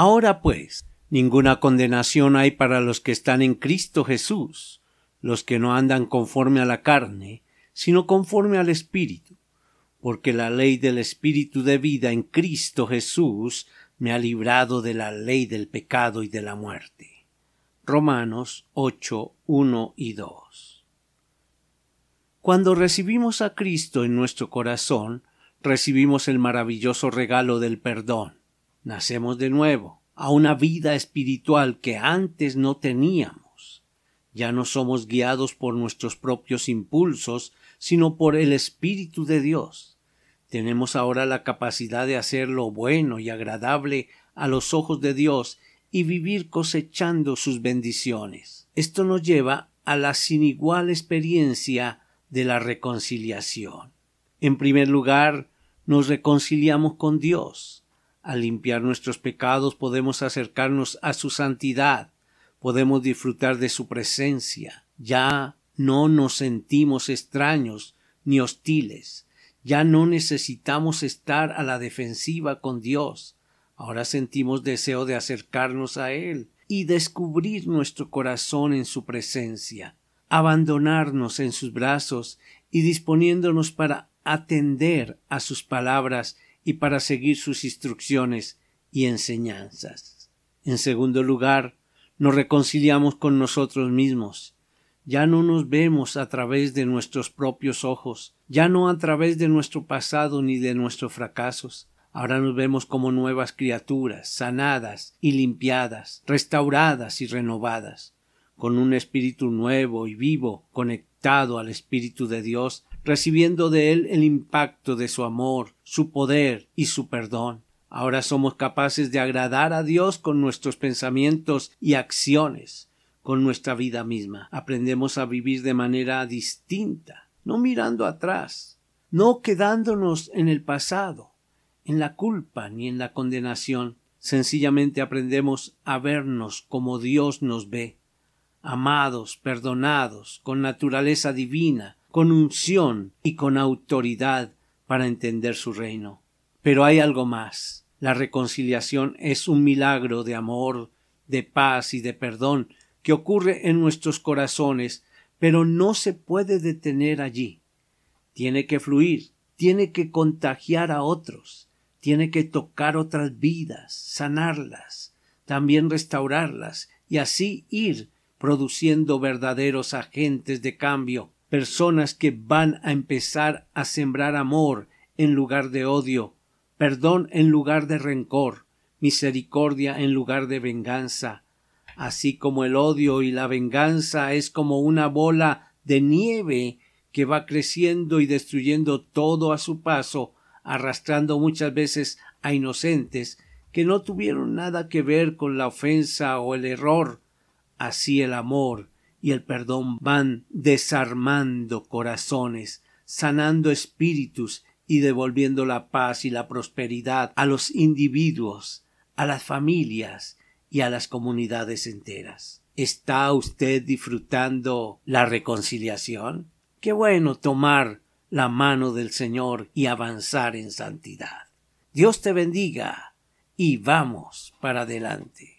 Ahora pues, ninguna condenación hay para los que están en Cristo Jesús, los que no andan conforme a la carne, sino conforme al Espíritu, porque la ley del Espíritu de vida en Cristo Jesús me ha librado de la ley del pecado y de la muerte. Romanos 8, 1 y 2. Cuando recibimos a Cristo en nuestro corazón, recibimos el maravilloso regalo del perdón nacemos de nuevo a una vida espiritual que antes no teníamos. Ya no somos guiados por nuestros propios impulsos, sino por el Espíritu de Dios. Tenemos ahora la capacidad de hacer lo bueno y agradable a los ojos de Dios y vivir cosechando sus bendiciones. Esto nos lleva a la sin igual experiencia de la reconciliación. En primer lugar, nos reconciliamos con Dios. Al limpiar nuestros pecados podemos acercarnos a su santidad, podemos disfrutar de su presencia. Ya no nos sentimos extraños ni hostiles. Ya no necesitamos estar a la defensiva con Dios. Ahora sentimos deseo de acercarnos a Él y descubrir nuestro corazón en su presencia, abandonarnos en sus brazos y disponiéndonos para atender a sus palabras y para seguir sus instrucciones y enseñanzas. En segundo lugar, nos reconciliamos con nosotros mismos. Ya no nos vemos a través de nuestros propios ojos, ya no a través de nuestro pasado ni de nuestros fracasos. Ahora nos vemos como nuevas criaturas, sanadas y limpiadas, restauradas y renovadas, con un espíritu nuevo y vivo, conectado al Espíritu de Dios, recibiendo de él el impacto de su amor, su poder y su perdón. Ahora somos capaces de agradar a Dios con nuestros pensamientos y acciones, con nuestra vida misma. Aprendemos a vivir de manera distinta, no mirando atrás, no quedándonos en el pasado, en la culpa ni en la condenación. Sencillamente aprendemos a vernos como Dios nos ve, amados, perdonados, con naturaleza divina, con unción y con autoridad para entender su reino. Pero hay algo más. La reconciliación es un milagro de amor, de paz y de perdón que ocurre en nuestros corazones, pero no se puede detener allí. Tiene que fluir, tiene que contagiar a otros, tiene que tocar otras vidas, sanarlas, también restaurarlas, y así ir produciendo verdaderos agentes de cambio personas que van a empezar a sembrar amor en lugar de odio, perdón en lugar de rencor, misericordia en lugar de venganza, así como el odio y la venganza es como una bola de nieve que va creciendo y destruyendo todo a su paso, arrastrando muchas veces a inocentes que no tuvieron nada que ver con la ofensa o el error. Así el amor y el perdón van desarmando corazones, sanando espíritus y devolviendo la paz y la prosperidad a los individuos, a las familias y a las comunidades enteras. ¿Está usted disfrutando la reconciliación? Qué bueno tomar la mano del Señor y avanzar en santidad. Dios te bendiga y vamos para adelante.